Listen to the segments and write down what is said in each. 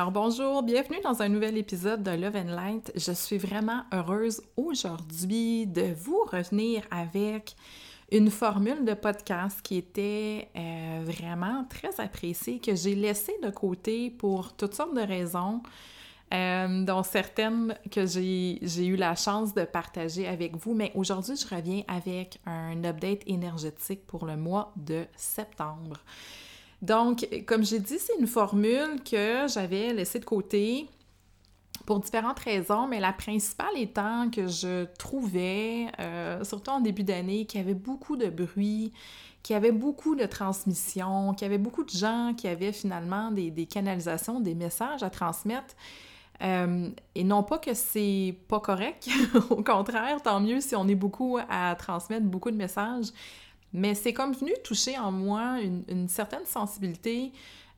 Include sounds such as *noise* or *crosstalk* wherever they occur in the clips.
Alors bonjour, bienvenue dans un nouvel épisode de Love and Light. Je suis vraiment heureuse aujourd'hui de vous revenir avec une formule de podcast qui était euh, vraiment très appréciée, que j'ai laissée de côté pour toutes sortes de raisons, euh, dont certaines que j'ai eu la chance de partager avec vous. Mais aujourd'hui, je reviens avec un update énergétique pour le mois de septembre. Donc, comme j'ai dit, c'est une formule que j'avais laissée de côté pour différentes raisons, mais la principale étant que je trouvais, euh, surtout en début d'année, qu'il y avait beaucoup de bruit, qu'il y avait beaucoup de transmission, qu'il y avait beaucoup de gens qui avaient finalement des, canalisations, des messages à transmettre. Euh, et non pas que c'est pas correct, *laughs* au contraire, tant mieux si on est beaucoup à transmettre beaucoup de messages, mais c'est comme venu toucher en moi une, certaine sensibilité.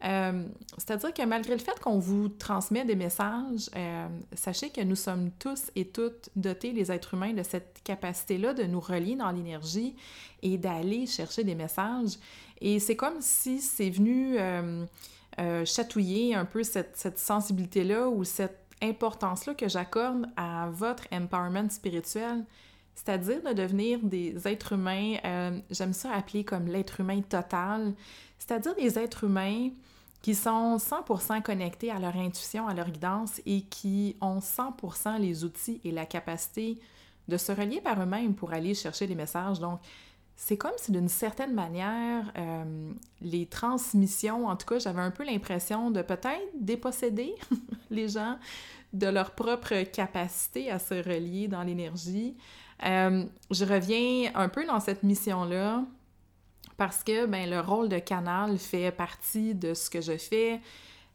Euh, c'est-à-dire que malgré le fait qu'on vous transmet des messages, euh, sachez que nous sommes tous et toutes dotés, les êtres humains, de cette capacité-là de nous relier dans l'énergie et d'aller chercher des messages. Et c'est comme si c'est venu euh, chatouiller un peu cette, cette sensibilité-là ou cette importance-là que j'accorde à votre empowerment spirituel c'est-à-dire de devenir des êtres humains, euh, j'aime ça appeler comme l'être humain total, c'est-à-dire des êtres humains qui sont 100% connectés à leur intuition, à leur guidance et qui ont 100% les outils et la capacité de se relier par eux-mêmes pour aller chercher les messages. Donc, c'est comme si d'une certaine manière, euh, les transmissions, en tout cas, j'avais un peu l'impression de peut-être déposséder *laughs* les gens de leur propre capacité à se relier dans l'énergie, euh, je reviens un peu dans cette mission-là parce que ben, le rôle de canal fait partie de ce que je fais.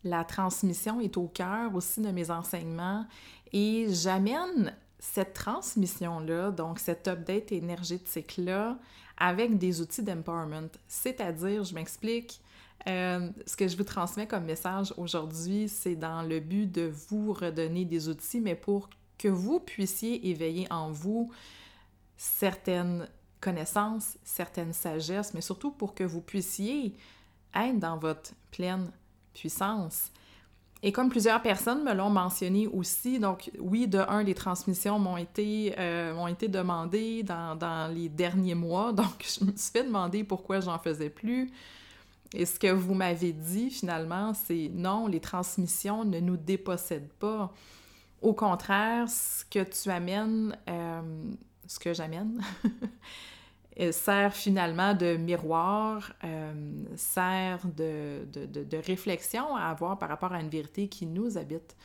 La transmission est au cœur aussi de mes enseignements et j'amène cette transmission-là, donc cet update énergétique-là, avec des outils d'empowerment. C'est-à-dire, je m'explique, euh, ce que je vous transmets comme message aujourd'hui, c'est dans le but de vous redonner des outils, mais pour que vous puissiez éveiller en vous certaines connaissances, certaines sagesses, mais surtout pour que vous puissiez être dans votre pleine puissance. Et comme plusieurs personnes me l'ont mentionné aussi, donc oui, de un, les transmissions m'ont été, euh, été demandées dans, dans, les derniers mois, *laughs* donc je me suis fait demander pourquoi j'en faisais plus. Et ce que vous m'avez dit finalement, c'est non, les transmissions ne nous dépossèdent pas. Au contraire, ce que tu amènes, euh, ce que j'amène, *laughs* sert finalement de miroir, euh, sert de, de, réflexion à avoir par rapport à une vérité qui nous habite.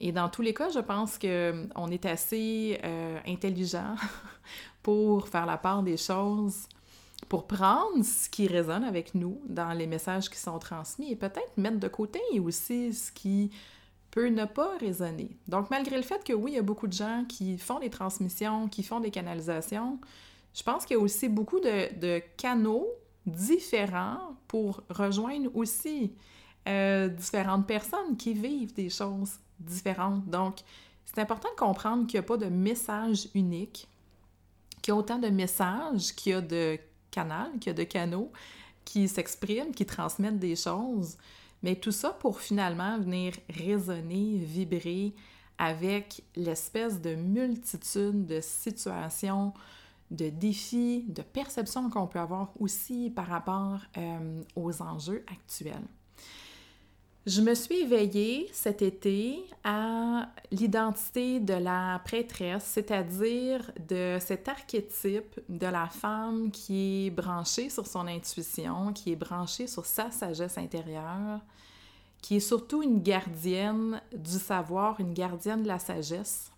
Et dans tous les cas, je pense qu'on est assez euh, intelligent *laughs* pour faire la part des choses, pour prendre ce qui résonne avec nous dans les messages qui sont transmis et peut-être mettre de côté aussi ce qui peut ne pas résonner. Donc, malgré le fait que oui, il y a beaucoup de gens qui font des transmissions, qui font des canalisations, je pense qu'il y a aussi beaucoup de, canaux différents pour rejoindre aussi euh, différentes personnes qui vivent des choses différentes. Donc, c'est important de comprendre qu'il n'y a pas de message unique, qu'il y a autant de messages qu'il y a de canaux, qu'il y a de canaux qui s'expriment, qui transmettent des choses. Mais tout ça pour finalement venir résonner, vibrer avec l'espèce de multitude de situations, de défis, de perceptions qu'on peut avoir aussi par rapport euh, aux enjeux actuels. Je me suis éveillée cet été à l'identité de la prêtresse, c'est-à-dire de cet archétype de la femme qui est branchée sur son intuition, qui est branchée sur sa sagesse intérieure, qui est surtout une gardienne du savoir, une gardienne de la sagesse,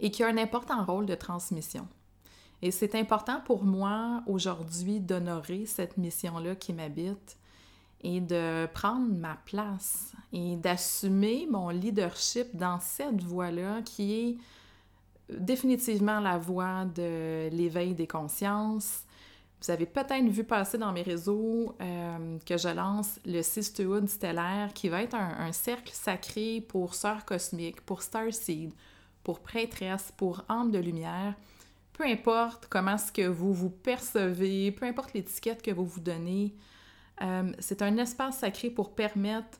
et qui a un important rôle de transmission. Et c'est important pour moi aujourd'hui d'honorer cette mission-là qui m'habite et de prendre ma place et d'assumer mon leadership dans cette voie-là qui est définitivement la voie de l'éveil des consciences. Vous avez peut-être vu passer dans mes réseaux euh, que je lance le Sisterhood stellaire qui va être un, cercle sacré pour sœurs cosmiques, pour Starseed, pour prêtresse, pour âme de lumière. Peu importe comment est-ce que vous vous percevez, peu importe l'étiquette que vous vous donnez, euh, c'est un espace sacré pour permettre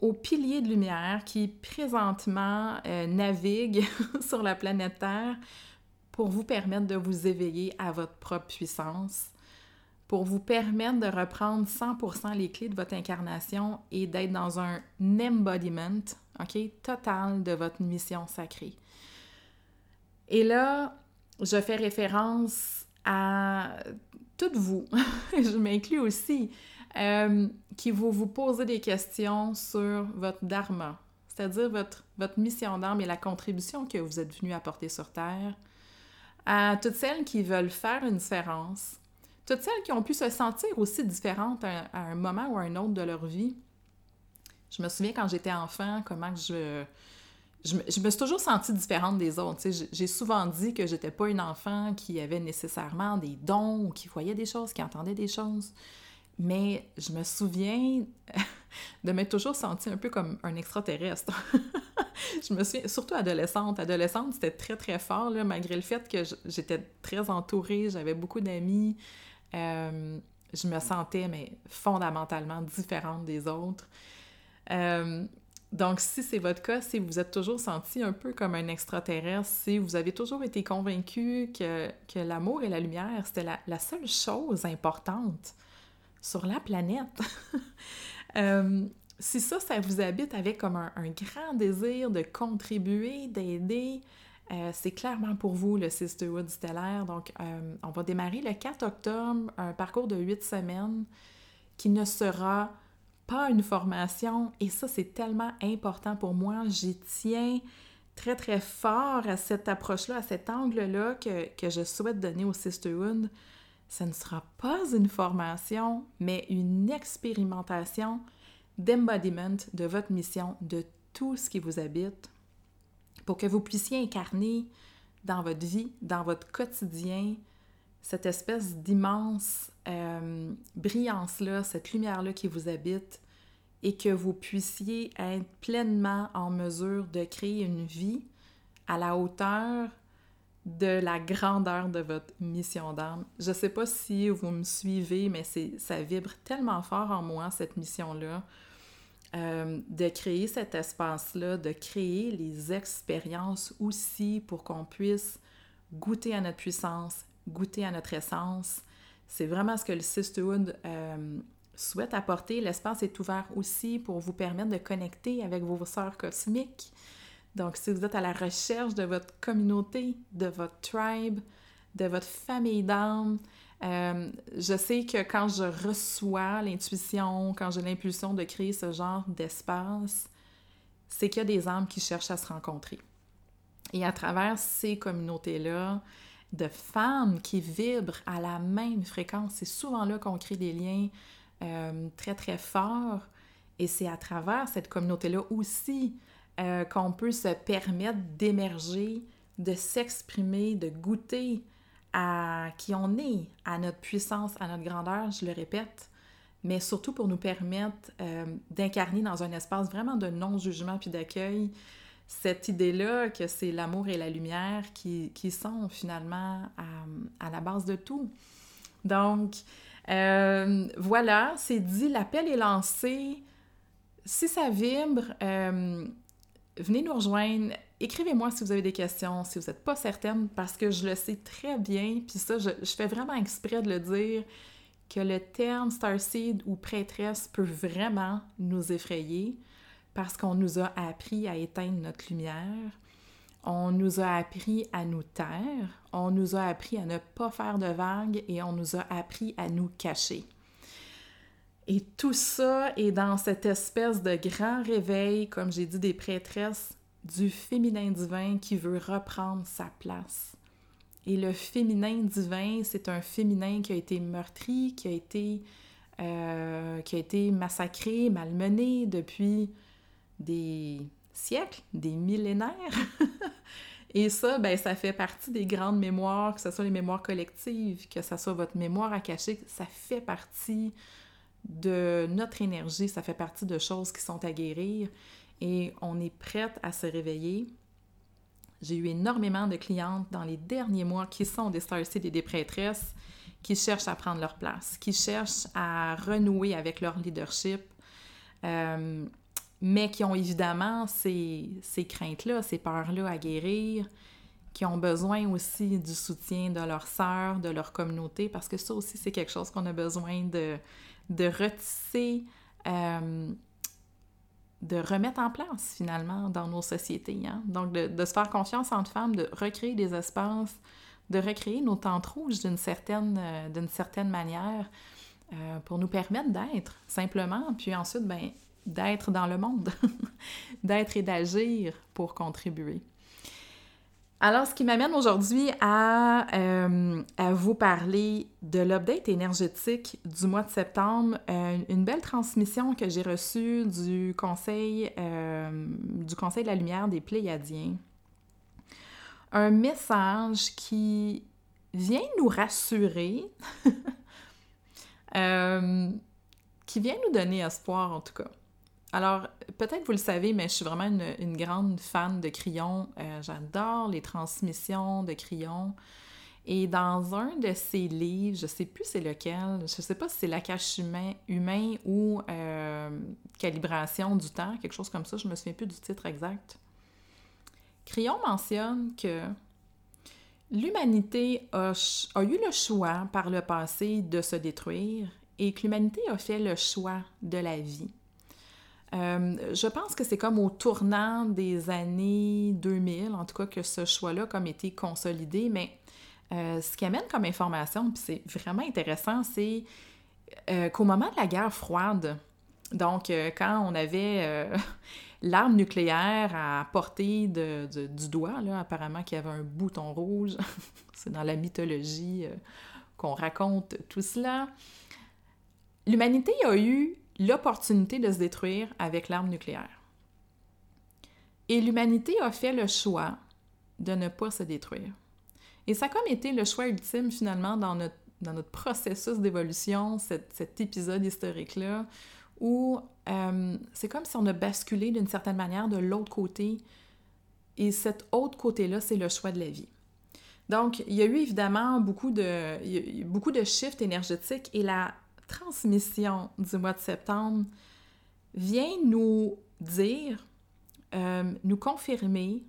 aux piliers de lumière qui présentement euh, naviguent *laughs* sur la planète Terre pour vous permettre de vous éveiller à votre propre puissance, pour vous permettre de reprendre 100% les clés de votre incarnation et d'être dans un embodiment, OK, total de votre mission sacrée. Et là, je fais référence à toutes vous, *laughs* je m'inclus aussi, euh, qui vous vous posez des questions sur votre dharma, c'est-à-dire votre, votre mission d'âme et la contribution que vous êtes venu apporter sur Terre, à toutes celles qui veulent faire une différence, toutes celles qui ont pu se sentir aussi différentes à, à un moment ou à un autre de leur vie. Je me souviens quand j'étais enfant, comment je, je me, suis toujours sentie différente des autres. J'ai souvent dit que j'étais pas une enfant qui avait nécessairement des dons ou qui voyait des choses, qui entendait des choses. Mais je me souviens *laughs* de m'être toujours sentie un peu comme un extraterrestre. *laughs* je me souviens, surtout adolescente. Adolescente, c'était très, très fort, malgré le fait que j'étais très entourée, j'avais beaucoup d'amis. Euh, je me sentais, mais fondamentalement différente des autres. Euh, donc, si c'est votre cas, si vous êtes toujours senti un peu comme un extraterrestre, si vous avez toujours été convaincu que, que l'amour et la lumière, c'était la, seule chose importante sur la planète, *laughs* euh, si ça, ça vous habite avec comme un, grand désir de contribuer, d'aider, euh, c'est clairement pour vous le Sisterhood stellaire. Donc, euh, on va démarrer le 4 octobre, un parcours de 8 semaines qui ne sera pas une formation. Et ça, c'est tellement important pour moi. J'y tiens très, très fort à cette approche-là, à cet angle-là que, que, je souhaite donner au Sisterhood. Ce ne sera pas une formation, mais une expérimentation d'embodiment de votre mission, de tout ce qui vous habite, pour que vous puissiez incarner dans votre vie, dans votre quotidien, cette espèce d'immense euh, brillance-là, cette lumière-là qui vous habite, et que vous puissiez être pleinement en mesure de créer une vie à la hauteur de la grandeur de votre mission d'âme. Je ne sais pas si vous me suivez, mais ça vibre tellement fort en moi, cette mission-là, euh, de créer cet espace-là, de créer les expériences aussi pour qu'on puisse goûter à notre puissance, goûter à notre essence. C'est vraiment ce que le Sisterhood euh, souhaite apporter. L'espace est ouvert aussi pour vous permettre de connecter avec vos sœurs cosmiques. Donc, si vous êtes à la recherche de votre communauté, de votre tribe, de votre famille d'âme, euh, je sais que quand je reçois l'intuition, quand j'ai l'impulsion de créer ce genre d'espace, c'est qu'il y a des âmes qui cherchent à se rencontrer. Et à travers ces communautés-là, de femmes qui vibrent à la même fréquence. C'est souvent là qu'on crée des liens euh, très, très forts. Et c'est à travers cette communauté-là aussi euh, qu'on peut se permettre d'émerger, de s'exprimer, de goûter à qui on est, à notre puissance, à notre grandeur, je le répète, mais surtout pour nous permettre euh, d'incarner dans un espace vraiment de non-jugement puis d'accueil cette idée-là que c'est l'amour et la lumière qui, sont finalement à, à, la base de tout. Donc, euh, voilà, c'est dit, l'appel est lancé. Si ça vibre, euh, venez nous rejoindre. Écrivez-moi si vous avez des questions, si vous n'êtes pas certaine, parce que je le sais très bien, puis ça, je, je, fais vraiment exprès de le dire, que le terme Starseed ou prêtresse peut vraiment nous effrayer parce qu'on nous a appris à éteindre notre lumière, on nous a appris à nous taire, on nous a appris à ne pas faire de vagues et on nous a appris à nous cacher. Et tout ça est dans cette espèce de grand réveil, comme j'ai dit, des prêtresses du féminin divin qui veut reprendre sa place. Et le féminin divin, c'est un féminin qui a été meurtri, qui a été, euh, qui a été massacré, malmené depuis des siècles, des millénaires. *laughs* Et ça, ben, ça fait partie des grandes mémoires, que ce soit les mémoires collectives, que ce soit votre mémoire à cacher, ça fait partie de notre énergie, ça fait partie de choses qui sont à guérir et on est prête à se réveiller. J'ai eu énormément de clientes dans les derniers mois qui sont des starseeds et des prêtresses qui cherchent à prendre leur place, qui cherchent à renouer avec leur leadership, euh, mais qui ont évidemment ces, ces craintes-là, ces peurs-là à guérir, qui ont besoin aussi du soutien de leurs sœurs, de leur communauté, parce que ça aussi, c'est quelque chose qu'on a besoin de, de retisser, euh, de remettre en place finalement dans nos sociétés. Hein. Donc, de, se faire confiance entre femmes, de recréer des espaces, de recréer nos tentes rouges d'une certaine, euh, certaine manière euh, pour nous permettre d'être simplement, puis ensuite, ben, d'être dans le monde, *laughs* d'être et d'agir pour contribuer. Alors, ce qui m'amène aujourd'hui à, euh, vous parler de l'update énergétique du mois de septembre, euh, une belle transmission que j'ai reçue du conseil, euh, du conseil de la lumière des Pléiadiens. Un message qui vient nous rassurer, *laughs* qui vient nous donner espoir en tout cas. Alors, peut-être vous le savez, mais je suis vraiment une, grande fan de crayons. Euh, j'adore les transmissions de crayons. Et dans un de ces livres, je sais plus c'est lequel, je sais pas si c'est La cache humain, ou euh, Calibration du temps, quelque chose comme ça, je me souviens plus du titre exact. Crayon mentionne que l'humanité a eu le choix par le passé de se détruire et que l'humanité a fait le choix de la vie. Euh, je pense que c'est comme au tournant des années 2000, en tout cas, que ce choix-là comme été consolidé, mais euh, ce qui amène comme information, puis c'est vraiment intéressant, c'est euh, qu'au moment de la guerre froide, donc quand on avait *laughs* l'arme nucléaire à portée de, du doigt, là, apparemment qu'il y avait un bouton rouge, *laughs* c'est dans la mythologie qu'on raconte tout cela, l'humanité a eu l'opportunité de se détruire avec l'arme nucléaire. Et l'humanité a fait le choix de ne pas se détruire. Et ça a comme été le choix ultime finalement dans notre, dans notre processus d'évolution, cet, épisode historique-là, où euh, c'est comme si on a basculé d'une certaine manière de l'autre côté. Et cet autre côté-là, c'est le choix de la vie. Donc, il y a eu évidemment beaucoup de, beaucoup de shifts énergétiques et la transmission du mois de septembre vient nous dire, euh, nous confirmer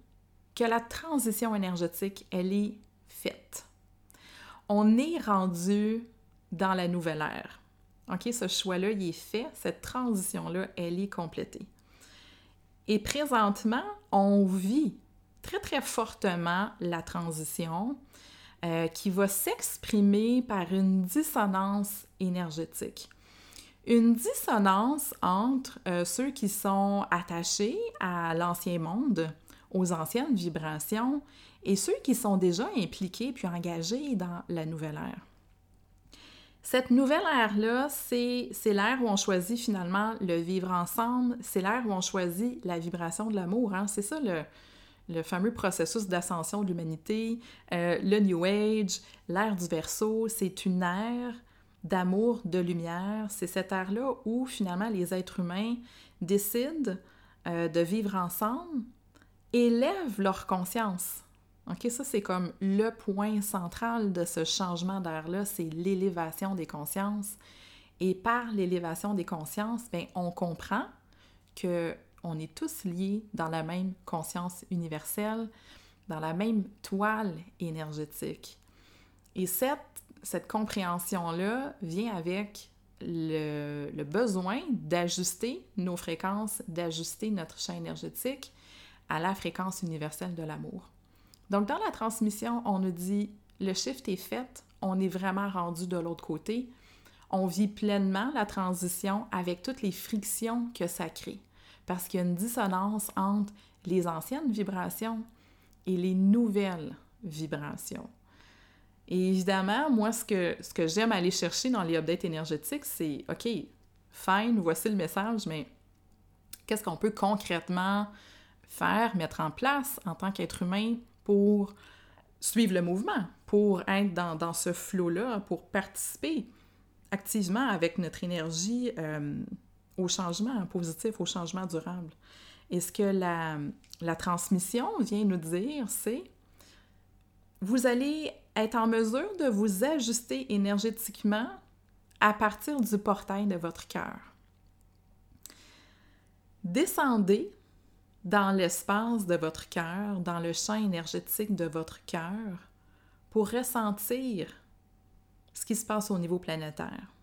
que la transition énergétique, elle est faite. On est rendu dans la nouvelle ère. OK, ce choix-là, il est fait, cette transition-là, elle est complétée. Et présentement, on vit très, très fortement la transition. Euh, qui va s'exprimer par une dissonance énergétique. Une dissonance entre euh, ceux qui sont attachés à l'ancien monde, aux anciennes vibrations, et ceux qui sont déjà impliqués puis engagés dans la nouvelle ère. Cette nouvelle ère-là, c'est l'ère où on choisit finalement le vivre ensemble, c'est l'ère où on choisit la vibration de l'amour. Hein? C'est ça le, le fameux processus d'ascension de l'humanité, euh, le New Age, l'ère du Verseau, c'est une ère d'amour, de lumière. C'est cette ère-là où finalement les êtres humains décident euh, de vivre ensemble, élèvent leur conscience. OK, ça c'est comme le point central de ce changement d'ère-là, c'est l'élévation des consciences. Et par l'élévation des consciences, bien, on comprend que on est tous liés dans la même conscience universelle, dans la même toile énergétique. Et cette, cette compréhension-là vient avec le, le besoin d'ajuster nos fréquences, d'ajuster notre champ énergétique à la fréquence universelle de l'amour. Donc, dans la transmission, on nous dit le shift est fait, on est vraiment rendu de l'autre côté, on vit pleinement la transition avec toutes les frictions que ça crée. Parce qu'il y a une dissonance entre les anciennes vibrations et les nouvelles vibrations. Et évidemment, moi, ce que, ce que j'aime aller chercher dans les updates énergétiques, c'est OK, fine, voici le message, mais qu'est-ce qu'on peut concrètement faire, mettre en place en tant qu'être humain pour suivre le mouvement, pour être dans, dans ce flot-là, pour participer activement avec notre énergie euh, au changement positif, au changement durable. Et ce que la, la transmission vient nous dire, c'est vous allez être en mesure de vous ajuster énergétiquement à partir du portail de votre cœur. Descendez dans l'espace de votre cœur, dans le champ énergétique de votre cœur, pour ressentir ce qui se passe au niveau planétaire,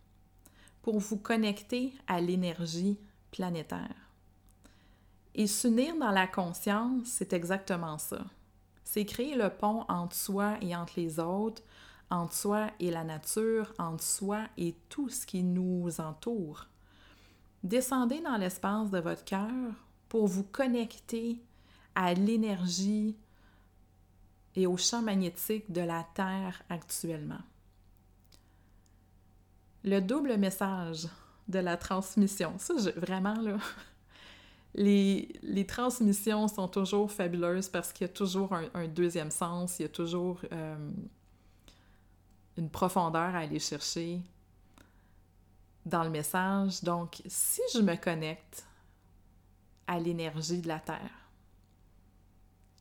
pour vous connecter à l'énergie planétaire. Et s'unir dans la conscience, c'est exactement ça. C'est créer le pont entre soi et entre les autres, entre soi et la nature, entre soi et tout ce qui nous entoure. Descendez dans l'espace de votre cœur pour vous connecter à l'énergie et au champ magnétique de la Terre actuellement. Le double message de la transmission, ça, vraiment, là, *laughs* les, les, transmissions sont toujours fabuleuses parce qu'il y a toujours un, deuxième sens, il y a toujours euh, une profondeur à aller chercher dans le message. Donc, si je me connecte à l'énergie de la Terre.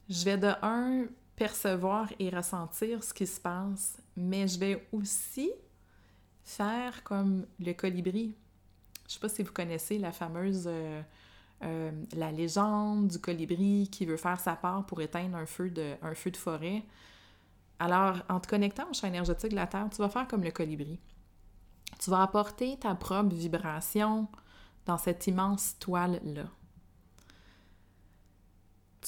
Je vais de un percevoir et ressentir ce qui se passe, mais je vais aussi faire comme le colibri. Je sais pas si vous connaissez la fameuse euh, euh, la légende du colibri qui veut faire sa part pour éteindre un feu de, un feu de forêt. Alors, en te connectant au champ énergétique de la Terre, tu vas faire comme le colibri. Tu vas apporter ta propre vibration dans cette immense toile-là.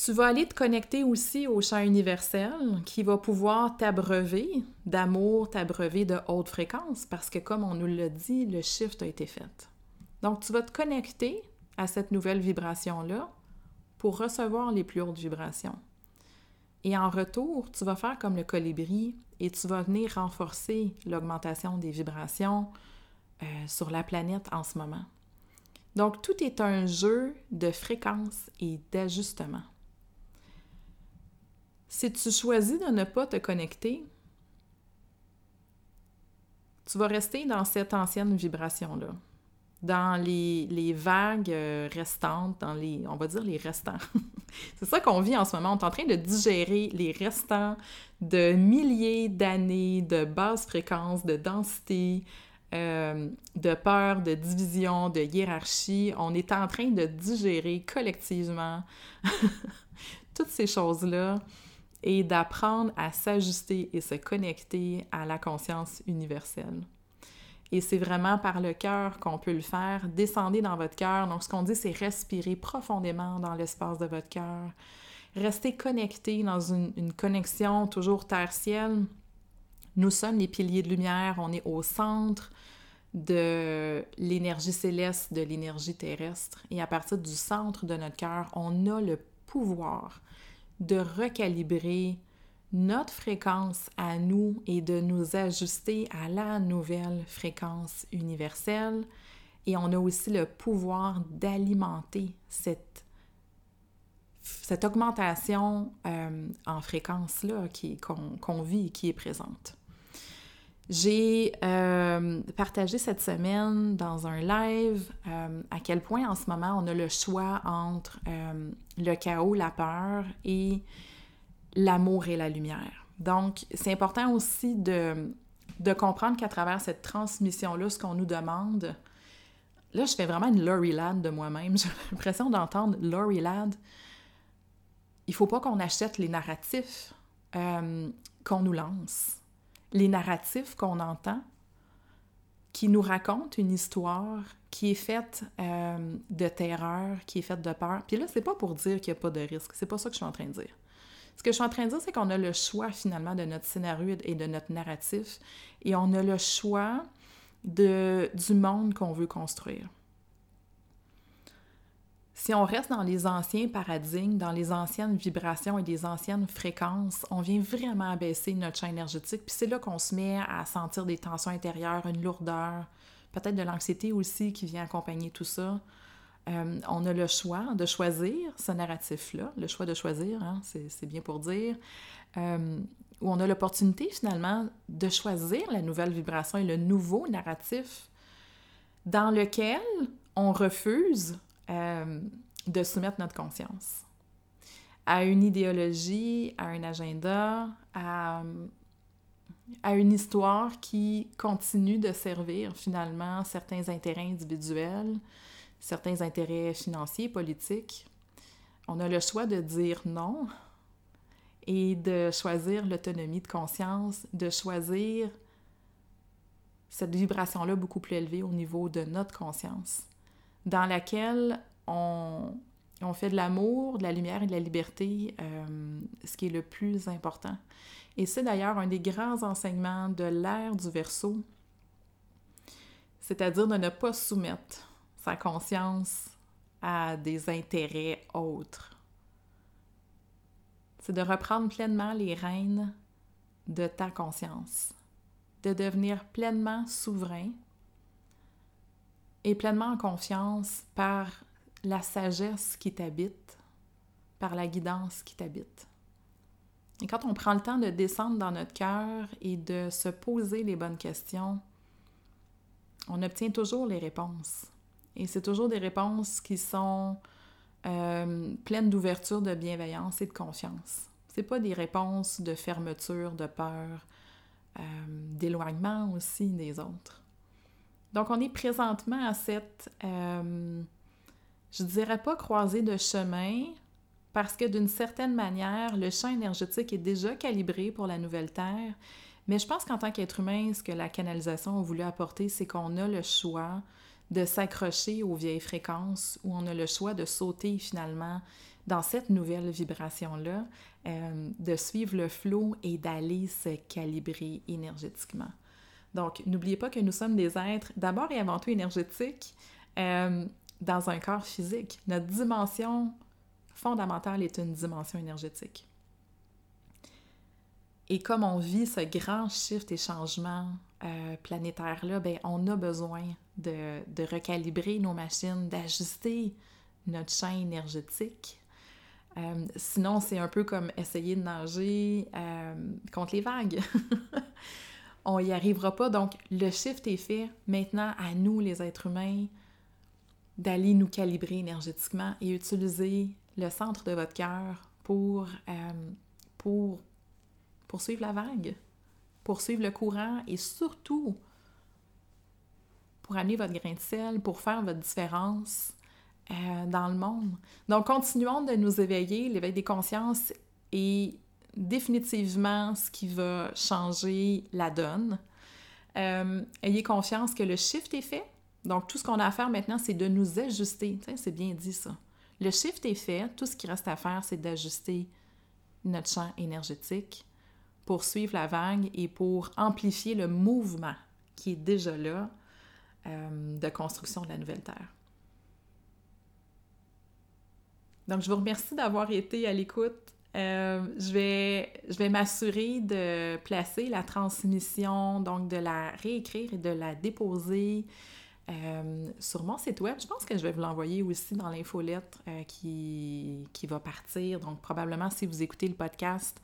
Tu vas aller te connecter aussi au champ universel qui va pouvoir t'abreuver d'amour, t'abreuver de haute fréquence parce que comme on nous l'a dit, le shift a été fait. Donc tu vas te connecter à cette nouvelle vibration-là pour recevoir les plus hautes vibrations. Et en retour, tu vas faire comme le colibri et tu vas venir renforcer l'augmentation des vibrations euh, sur la planète en ce moment. Donc tout est un jeu de fréquence et d'ajustement. Si tu choisis de ne pas te connecter, tu vas rester dans cette ancienne vibration-là, dans les, vagues euh, restantes, dans les, on va dire les restants. *laughs* C'est ça qu'on vit en ce moment. On est en train de digérer les restants de milliers d'années de basse fréquence, de densité, euh, de peur, de division, de hiérarchie. On est en train de digérer collectivement *laughs* toutes ces choses-là et d'apprendre à s'ajuster et se connecter à la conscience universelle. Et c'est vraiment par le cœur qu'on peut le faire. Descendez dans votre cœur. Donc, ce qu'on dit, c'est respirer profondément dans l'espace de votre cœur. Restez connecté dans une, connexion toujours terre-ciel. Nous sommes les piliers de lumière. On est au centre de l'énergie céleste, de l'énergie terrestre. Et à partir du centre de notre cœur, on a le pouvoir de recalibrer notre fréquence à nous et de nous ajuster à la nouvelle fréquence universelle. Et on a aussi le pouvoir d'alimenter cette, cette augmentation euh, en fréquence-là qu'on vit et qui est présente. J'ai euh, partagé cette semaine dans un live euh, à quel point en ce moment on a le choix entre euh, le chaos, la peur et l'amour et la lumière. Donc, c'est important aussi de, de comprendre qu'à travers cette transmission-là, ce qu'on nous demande, là, je fais vraiment une Laurie Ladd de moi-même. *laughs* J'ai l'impression d'entendre Laurie Ladd. Il faut pas qu'on achète les narratifs qu'on nous lance, les narratifs qu'on entend, qui nous racontent une histoire qui est faite euh, de terreur, qui est faite de peur. Puis là, c'est pas pour dire qu'il n'y a pas de risque. C'est pas ça que je suis en train de dire. Ce que je suis en train de dire, c'est qu'on a le choix finalement de notre scénario et de notre narratif, et on a le choix de, du monde qu'on veut construire. Si on reste dans les anciens paradigmes, dans les anciennes vibrations et des anciennes fréquences, on vient vraiment abaisser notre champ énergétique. Puis c'est là qu'on se met à sentir des tensions intérieures, une lourdeur, peut-être de l'anxiété aussi qui vient accompagner tout ça. Euh, on a le choix de choisir ce narratif-là, le choix de choisir, hein, c'est bien pour dire, euh, où on a l'opportunité finalement de choisir la nouvelle vibration et le nouveau narratif dans lequel on refuse euh, de soumettre notre conscience à une idéologie, à un agenda, à, à une histoire qui continue de servir finalement certains intérêts individuels, certains intérêts financiers, politiques. On a le choix de dire non et de choisir l'autonomie de conscience, de choisir cette vibration-là beaucoup plus élevée au niveau de notre conscience, dans laquelle on, on fait de l'amour, de la lumière et de la liberté, euh, ce qui est le plus important. Et c'est d'ailleurs un des grands enseignements de l'ère du verso, c'est-à-dire de ne pas soumettre sa conscience à des intérêts autres c'est de reprendre pleinement les rênes de ta conscience, de devenir pleinement souverain et pleinement en confiance par la sagesse qui t'habite, par la guidance qui t'habite. Et quand on prend le temps de descendre dans notre cœur et de se poser les bonnes questions, on obtient toujours les réponses. Et c'est toujours des réponses qui sont euh, pleine d'ouverture, de bienveillance et de confiance. C'est pas des réponses de fermeture, de peur, euh, d'éloignement aussi des autres. Donc, on est présentement à cette, euh, je dirais pas croisée de chemin, parce que d'une certaine manière, le champ énergétique est déjà calibré pour la nouvelle Terre. Mais je pense qu'en tant qu'être humain, ce que la canalisation a voulu apporter, c'est qu'on a le choix de s'accrocher aux vieilles fréquences où on a le choix de sauter finalement dans cette nouvelle vibration-là, euh, de suivre le flot et d'aller se calibrer énergétiquement. Donc, n'oubliez pas que nous sommes des êtres d'abord et avant tout énergétiques euh, dans un corps physique. Notre dimension fondamentale est une dimension énergétique. Et comme on vit ce grand shift et changement euh, planétaire-là, ben, on a besoin de, recalibrer nos machines, d'ajuster notre champ énergétique. Euh, sinon, c'est un peu comme essayer de nager contre les vagues. *laughs* on n'y arrivera pas. Donc, le shift est fait. Maintenant, à nous, les êtres humains, d'aller nous calibrer énergétiquement et utiliser le centre de votre cœur pour, pour poursuivre la vague, poursuivre le courant et surtout pour amener votre grain de sel, pour faire votre différence euh, dans le monde. Donc, continuons de nous éveiller. L'éveil des consciences est définitivement ce qui va changer la donne. Euh, ayez confiance que le shift est fait. Donc, tout ce qu'on a à faire maintenant, c'est de nous ajuster. C'est bien dit ça. Le shift est fait. Tout ce qui reste à faire, c'est d'ajuster notre champ énergétique pour suivre la vague et pour amplifier le mouvement qui est déjà là euh, de construction de la nouvelle Terre. Donc, je vous remercie d'avoir été à l'écoute. Euh, je vais, je vais m'assurer de placer la transmission, donc de la réécrire et de la déposer euh, sur mon site web. Je pense que je vais vous l'envoyer aussi dans l'infolettre qui, qui va partir. Donc, probablement, si vous écoutez le podcast,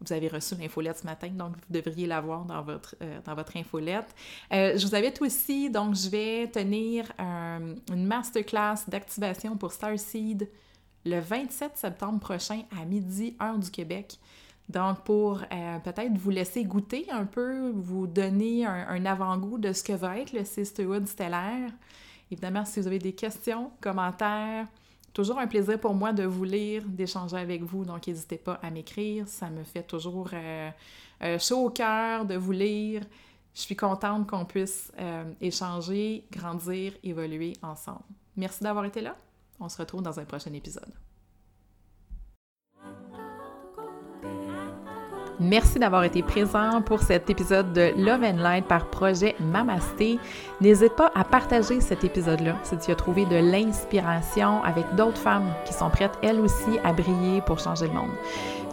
vous avez reçu l'infolette ce matin, donc vous devriez l'avoir dans votre, euh, dans votre infolette. Euh, je vous invite aussi, donc je vais tenir une masterclass d'activation pour Starseed le 27 septembre prochain à midi, heure du Québec. Donc, pour euh, peut-être vous laisser goûter un peu, vous donner un, avant-goût de ce que va être le Sisterhood stellaire Évidemment, si vous avez des questions, commentaires, toujours un plaisir pour moi de vous lire, d'échanger avec vous. Donc, n'hésitez pas à m'écrire. Ça me fait toujours euh, euh, chaud au cœur de vous lire. Je suis contente qu'on puisse échanger, grandir, évoluer ensemble. Merci d'avoir été là. On se retrouve dans un prochain épisode. Merci d'avoir été présent pour cet épisode de Love and Light par projet Mamasté. N'hésite pas à partager cet épisode-là si tu as trouvé de l'inspiration avec d'autres femmes qui sont prêtes elles aussi à briller pour changer le monde.